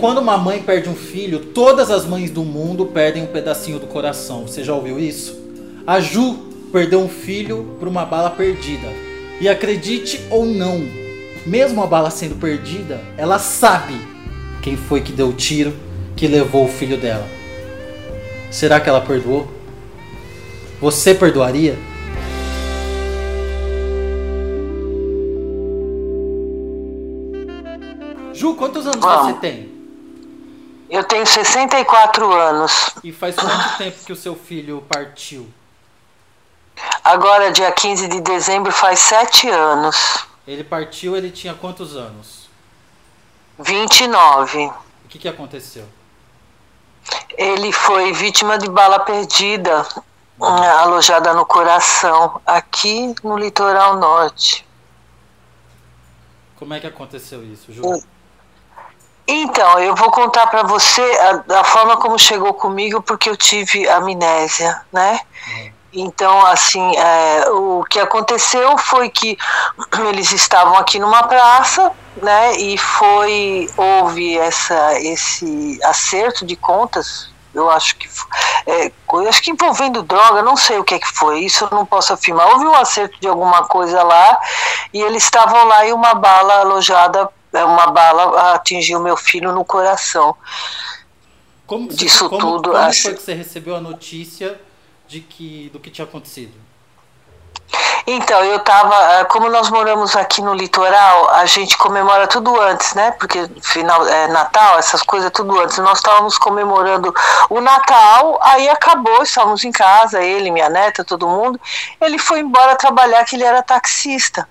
quando uma mãe perde um filho, todas as mães do mundo perdem um pedacinho do coração. Você já ouviu isso? A Ju perdeu um filho por uma bala perdida. E acredite ou não, mesmo a bala sendo perdida, ela sabe quem foi que deu o tiro que levou o filho dela. Será que ela perdoou? Você perdoaria? Ju, quantos anos Vamos. você tem? Eu tenho 64 anos. E faz quanto tempo que o seu filho partiu? Agora, dia 15 de dezembro, faz 7 anos. Ele partiu, ele tinha quantos anos? 29. O que, que aconteceu? Ele foi vítima de bala perdida, eh, alojada no coração, aqui no litoral norte. Como é que aconteceu isso, Ju? Então, eu vou contar para você a, a forma como chegou comigo, porque eu tive amnésia, né? Então, assim, é, o que aconteceu foi que eles estavam aqui numa praça, né? E foi houve essa esse acerto de contas. Eu acho que é, eu acho que envolvendo droga, não sei o que, é que foi. Isso eu não posso afirmar. Houve um acerto de alguma coisa lá e eles estavam lá e uma bala alojada, uma bala atingiu meu filho no coração. Como disso como, tudo, como acho- foi que você recebeu a notícia de que do que tinha acontecido? Então, eu tava, eh, como nós moramos aqui no litoral, a gente comemora tudo antes, né? Porque final é Natal, essas coisas tudo antes. Nós estávamos comemorando o Natal, aí acabou, estávamos em casa, ele, minha neta, todo mundo. Ele foi embora trabalhar, que ele era taxista.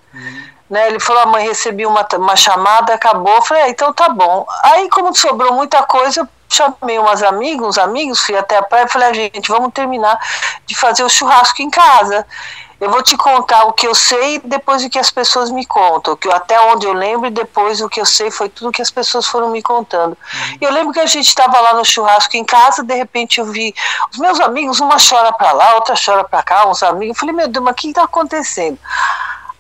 Né, ele falou, a mãe recebi uma, uma chamada, acabou. Eu falei, ah, então tá bom. Aí, como sobrou muita coisa, eu chamei umas amigos, uns amigos, fui até a praia e falei, ah, gente, vamos terminar de fazer o churrasco em casa. Eu vou te contar o que eu sei depois o que as pessoas me contam. Que até onde eu lembro e depois o que eu sei foi tudo que as pessoas foram me contando. E Eu lembro que a gente estava lá no churrasco em casa, de repente eu vi os meus amigos, uma chora para lá, outra chora para cá, uns amigos. Eu falei, meu Deus, mas o que está acontecendo?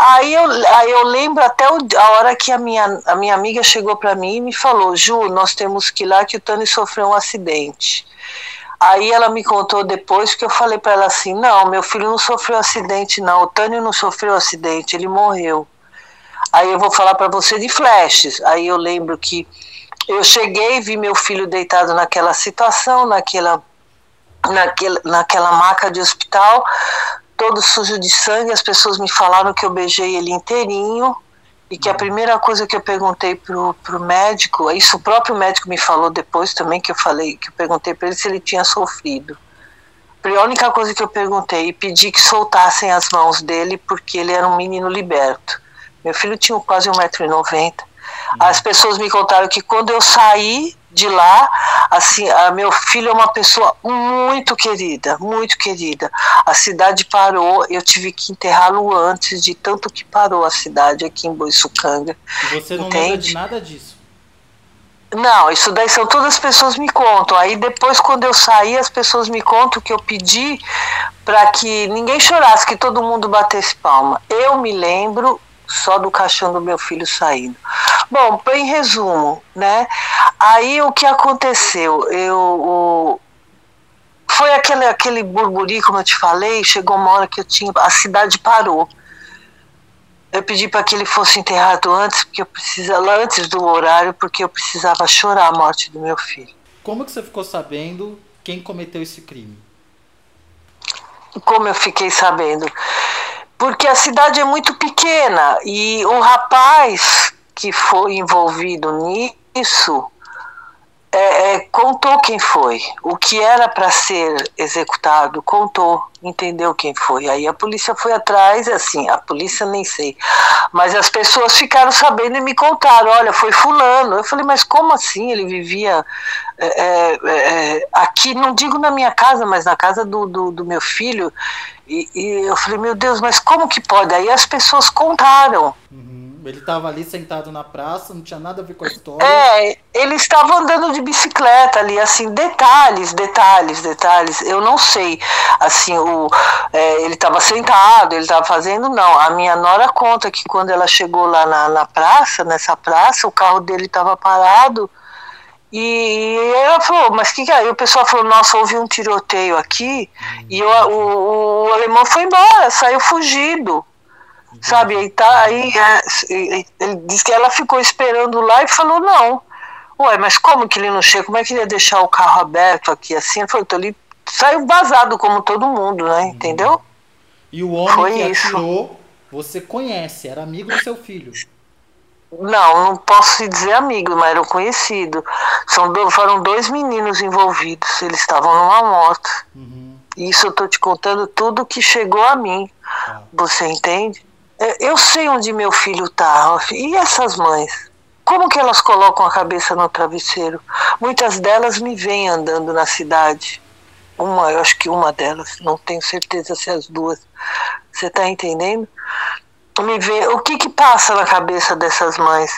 Aí eu, aí eu lembro até a hora que a minha, a minha amiga chegou para mim e me falou: Ju, nós temos que ir lá que o Tani sofreu um acidente. Aí ela me contou depois que eu falei para ela assim: não, meu filho não sofreu acidente, não. O Tânio não sofreu acidente, ele morreu. Aí eu vou falar para você de flashes. Aí eu lembro que eu cheguei vi meu filho deitado naquela situação, naquela, naquela, naquela maca de hospital, todo sujo de sangue. As pessoas me falaram que eu beijei ele inteirinho. E que a primeira coisa que eu perguntei pro, pro médico, isso o próprio médico me falou depois também, que eu falei, que eu perguntei para ele se ele tinha sofrido. A única coisa que eu perguntei e pedi que soltassem as mãos dele, porque ele era um menino liberto. Meu filho tinha quase 1,90m. As pessoas me contaram que quando eu saí de lá, assim, meu filho é uma pessoa muito querida, muito querida. A cidade parou, eu tive que enterrá-lo antes de tanto que parou a cidade aqui em Boiçucanga. E você não Entende? de nada disso. Não, isso daí são todas as pessoas me contam. Aí depois, quando eu saí, as pessoas me contam que eu pedi para que ninguém chorasse, que todo mundo batesse palma. Eu me lembro só do caixão do meu filho saindo. Bom, em resumo, né? Aí o que aconteceu? Eu o- foi aquele aquele burburi, como eu te falei. Chegou uma hora que eu tinha, a cidade parou. Eu pedi para que ele fosse enterrado antes, porque eu precisava antes do horário, porque eu precisava chorar a morte do meu filho. Como que você ficou sabendo quem cometeu esse crime? Como eu fiquei sabendo? Porque a cidade é muito pequena e o rapaz que foi envolvido nisso é, é, contou quem foi. O que era para ser executado, contou, entendeu quem foi. Aí a polícia foi atrás, assim, a polícia nem sei. Mas as pessoas ficaram sabendo e me contaram: olha, foi Fulano. Eu falei, mas como assim? Ele vivia é, é, é, aqui, não digo na minha casa, mas na casa do, do, do meu filho. E, e eu falei, meu Deus, mas como que pode? Aí as pessoas contaram. Uhum. Ele estava ali sentado na praça, não tinha nada a ver com a história. É, ele estava andando de bicicleta ali, assim, detalhes, detalhes, detalhes. Eu não sei, assim, o, é, ele estava sentado, ele estava fazendo, não. A minha nora conta que quando ela chegou lá na, na praça, nessa praça, o carro dele estava parado E ela falou, mas que que é? E o pessoal falou, nossa, houve um tiroteio aqui, e o, o, o alemão foi embora, saiu fugido. Sabe, aí tá, aí é, ele disse que ela ficou esperando lá e falou, não. Ué, mas como que ele não chega? Como é que ele ia deixar o carro aberto aqui assim? Falou, então ele saiu vazado como todo mundo, né? Uhum. Entendeu? E o homem Foi que isso. atirou, você conhece, era amigo do seu filho. Não, não posso dizer amigo, mas era um conhecido. São do, foram dois meninos envolvidos, eles estavam numa moto. Uhum. Isso eu tô te contando tudo que chegou a mim. Ah. Você entende? É, eu sei onde meu filho tá. E essas mães? Como que elas colocam a cabeça no travesseiro? Muitas delas me vêm andando na cidade. Uma, eu acho que uma delas, não tenho certeza se as duas. Você está entendendo? Me vê, o que que passa na cabeça dessas mães?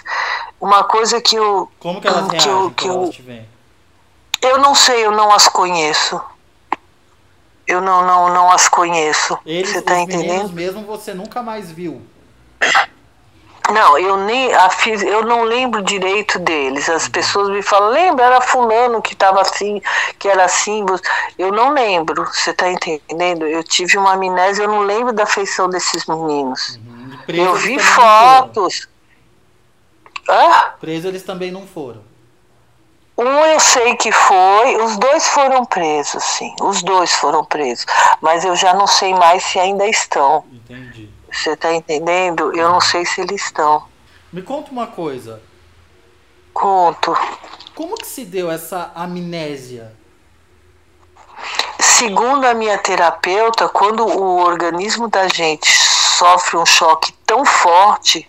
Uma coisa que o Como que elas que reagem eu, que eu? Eu não sei, eu não as conheço. Eu não não não as conheço. Eles, você tá entendendo? mesmo você nunca mais viu. Não, eu nem a, eu não lembro direito deles. As uhum. pessoas me falam, lembra, era fulano que estava assim, que era assim. Eu não lembro, você está entendendo? Eu tive uma amnésia, eu não lembro da feição desses meninos. Uhum. Eu vi fotos. Hã? Presos eles também não foram. Um eu sei que foi, os dois foram presos, sim. Os dois foram presos. Mas eu já não sei mais se ainda estão. Entendi. Você está entendendo? Eu não sei se eles estão. Me conta uma coisa. Conto. Como que se deu essa amnésia? Segundo a minha terapeuta, quando o organismo da gente sofre um choque tão forte,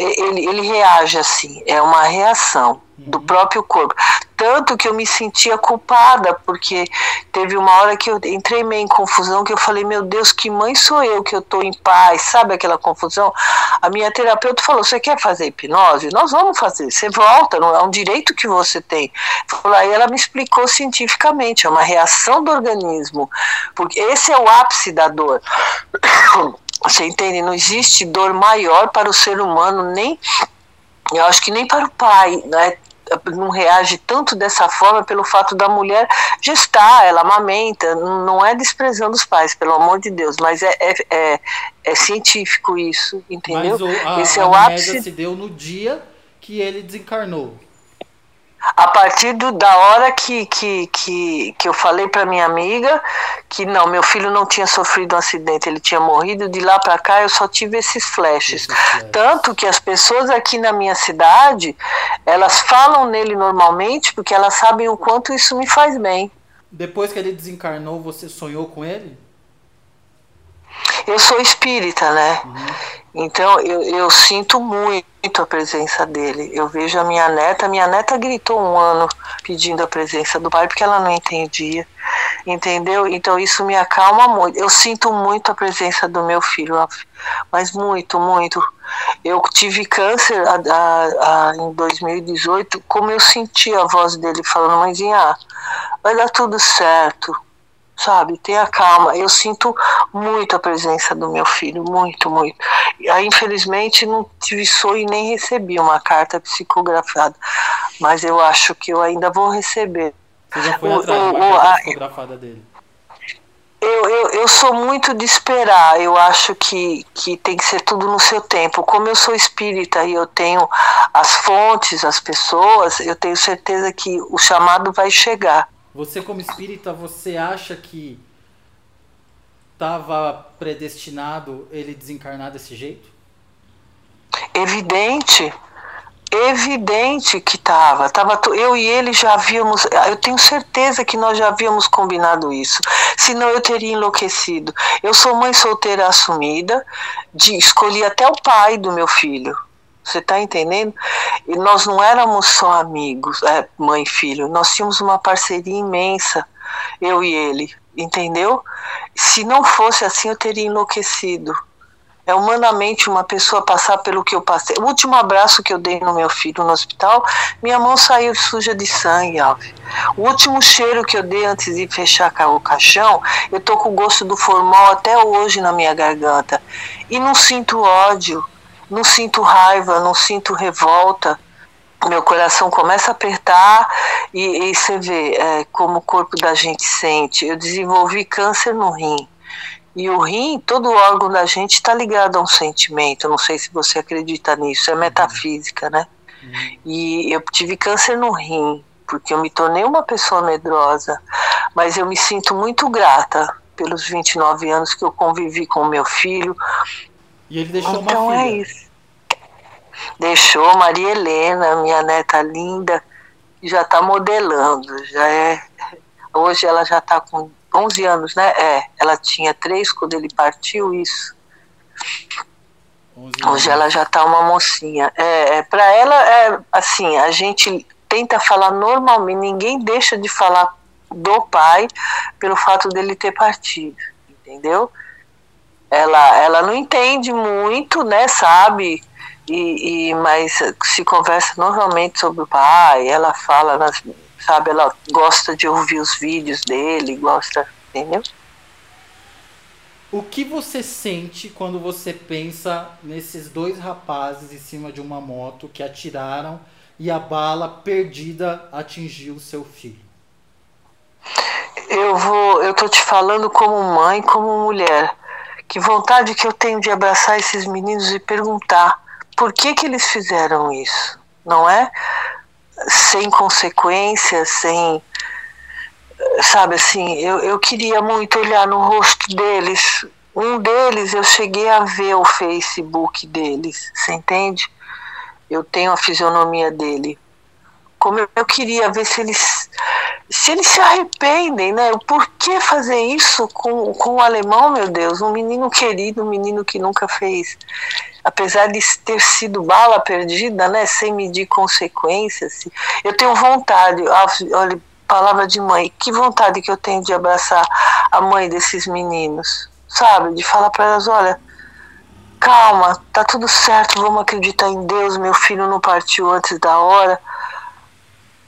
ele, ele reage assim, é uma reação do uhum. próprio corpo. Tanto que eu me sentia culpada, porque teve uma hora que eu entrei meio em confusão, que eu falei, meu Deus, que mãe sou eu que eu estou em paz, sabe aquela confusão? A minha terapeuta falou, você quer fazer hipnose? Nós vamos fazer, você volta, não é um direito que você tem. Aí ela me explicou cientificamente, é uma reação do organismo, porque esse é o ápice da dor. Você entende? Não existe dor maior para o ser humano, nem eu acho que nem para o pai, né? não reage tanto dessa forma pelo fato da mulher gestar, ela amamenta, não é desprezando os pais, pelo amor de Deus, mas é, é, é, é científico isso, entendeu? Mas o, a, Esse é o ápice. se deu no dia que ele desencarnou a partir do, da hora que, que, que, que eu falei para minha amiga que não, meu filho não tinha sofrido um acidente, ele tinha morrido, de lá para cá eu só tive esses flashes. Tanto que as pessoas aqui na minha cidade, elas falam nele normalmente porque elas sabem o quanto isso me faz bem. Depois que ele desencarnou, você sonhou com ele? Eu sou espírita, né? Uhum. Então eu, eu sinto muito a presença dele. Eu vejo a minha neta, minha neta gritou um ano pedindo a presença do pai porque ela não entendia, entendeu? Então isso me acalma muito. Eu sinto muito a presença do meu filho, mas muito, muito. Eu tive câncer a, a, a, em 2018, como eu senti a voz dele falando, mãezinha, vai dar tudo certo sabe? Tenha calma. Eu sinto muito a presença do meu filho, muito, muito. Aí, infelizmente, não tive sonho e nem recebi uma carta psicografada, mas eu acho que eu ainda vou receber. Você já foi atrás o, uma carta psicografada dele? Eu, eu, eu sou muito de esperar, eu acho que, que tem que ser tudo no seu tempo. Como eu sou espírita e eu tenho as fontes, as pessoas, eu tenho certeza que o chamado vai chegar. Você como espírita, você acha que estava predestinado ele desencarnar desse jeito? Evidente. Evidente que estava. Tava, eu e ele já havíamos. Eu tenho certeza que nós já havíamos combinado isso. Senão eu teria enlouquecido. Eu sou mãe solteira assumida, de, escolhi até o pai do meu filho. Você está entendendo? E nós não éramos só amigos, é, mãe e filho, nós tínhamos uma parceria imensa, eu e ele, entendeu? Se não fosse assim, eu teria enlouquecido. É humanamente uma pessoa passar pelo que eu passei. O último abraço que eu dei no meu filho no hospital, minha mão saiu suja de sangue, Alves. O último cheiro que eu dei antes de fechar o caixão, eu tô com o gosto do formol até hoje na minha garganta. E não sinto ódio não sinto raiva, não sinto revolta. meu coração começa a apertar e, e você vê é, como o corpo da gente sente. Eu desenvolvi câncer no rim. E o rim, todo órgão da gente está ligado a um sentimento. Não sei se você acredita nisso, é metafísica, né? E eu tive câncer no rim, porque eu me tornei uma pessoa medrosa. Mas eu me sinto muito grata pelos 29 anos que eu convivi com meu filho. E ele deixou então uma filha. é isso. Deixou Maria Helena, minha neta linda, já está modelando, já é. Hoje ela já está com 11 anos, né? É, ela tinha três quando ele partiu, isso. Hoje ela já está uma mocinha. É, é para ela é assim, a gente tenta falar normalmente, ninguém deixa de falar do pai pelo fato dele ter partido, entendeu? Ela, ela não entende muito, né, sabe? E, e, mas se conversa normalmente sobre o pai, ela fala, nas, sabe, ela gosta de ouvir os vídeos dele, gosta, entendeu? O que você sente quando você pensa nesses dois rapazes em cima de uma moto que atiraram e a bala perdida atingiu seu filho? Eu vou, eu tô te falando como mãe, como mulher. Que vontade que eu tenho de abraçar esses meninos e perguntar por que, que eles fizeram isso, não é? Sem consequências, sem. Sabe assim, eu, eu queria muito olhar no rosto deles. Um deles eu cheguei a ver o Facebook deles, você entende? Eu tenho a fisionomia dele. Como eu, eu queria ver se eles se eles se arrependem, né? Por que fazer isso com, com o alemão, meu Deus? Um menino querido, um menino que nunca fez apesar de ter sido bala perdida, né, sem medir consequências, eu tenho vontade, olha, palavra de mãe, que vontade que eu tenho de abraçar a mãe desses meninos, sabe? De falar para elas, olha, calma, tá tudo certo, vamos acreditar em Deus, meu filho não partiu antes da hora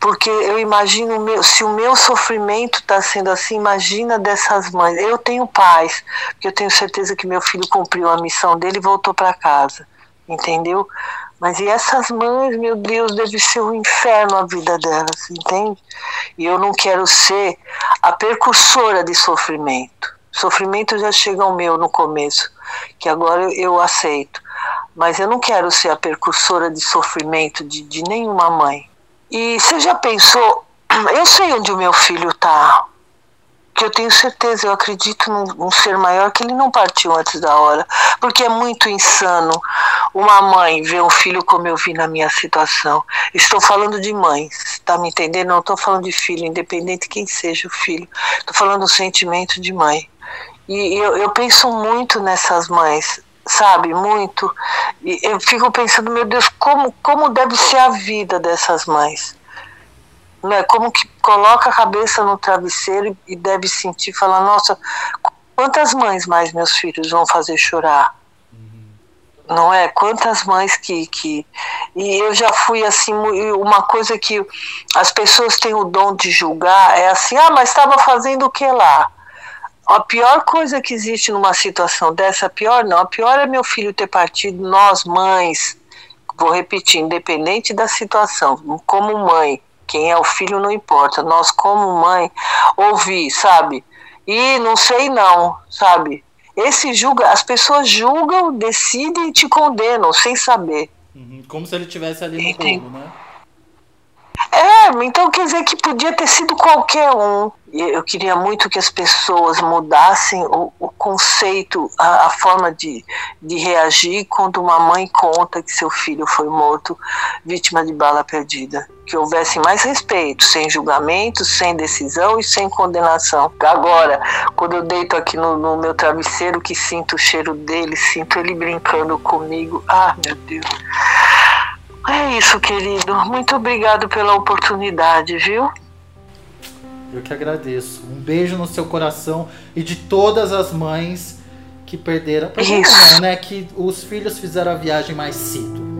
porque eu imagino meu, se o meu sofrimento está sendo assim, imagina dessas mães. Eu tenho paz, porque eu tenho certeza que meu filho cumpriu a missão dele e voltou para casa, entendeu? Mas e essas mães, meu Deus, deve ser um inferno a vida delas, entende? E eu não quero ser a percursora de sofrimento. Sofrimento já chega ao meu no começo, que agora eu, aceito. Mas eu não quero ser a percursora de sofrimento de, de nenhuma mãe e você já pensou? Eu sei onde o meu filho está. Que eu tenho certeza, eu acredito num, num, ser maior que ele não partiu antes da hora. Porque é muito insano uma mãe ver um filho como eu vi na minha situação. Estou falando de mãe, está me entendendo? Não estou falando de filho, independente quem seja o filho. Estou falando do sentimento de mãe. E eu, eu penso muito nessas mães sabe, muito. E eu fico pensando, meu Deus, como, como deve ser a vida dessas mães. Né? Como que coloca a cabeça no travesseiro e deve sentir, falar, nossa, quantas mães mais meus filhos vão fazer chorar? Uhum. Não é? Quantas mães que, que. E eu já fui assim, uma coisa que as pessoas têm o dom de julgar é assim, ah, mas estava fazendo o que lá? A pior coisa que existe numa situação dessa, pior não, a pior é meu filho ter partido, nós mães, vou repetir, independente da situação, como mãe, quem é o filho não importa, nós como mãe, ouvir, sabe? E não sei não, sabe? Esse julga, as pessoas julgam, decidem e te condenam sem saber. Uhum, como se ele tivesse ali no Entendi. né? É, então quer dizer que podia ter sido qualquer um. Eu queria muito que as pessoas mudassem o, o conceito, a, a, forma de, de reagir quando uma mãe conta que seu filho foi morto vítima de bala perdida. Que houvesse mais respeito, sem julgamento, sem decisão e sem condenação. Agora, quando eu deito aqui no, no meu travesseiro, que sinto o cheiro dele, sinto ele brincando comigo. Ah, meu Deus. É isso, querido. Muito obrigado pela oportunidade, viu? Eu que agradeço. Um beijo no seu coração e de todas as mães que perderam. Não, né? Que os filhos fizeram a viagem mais cedo.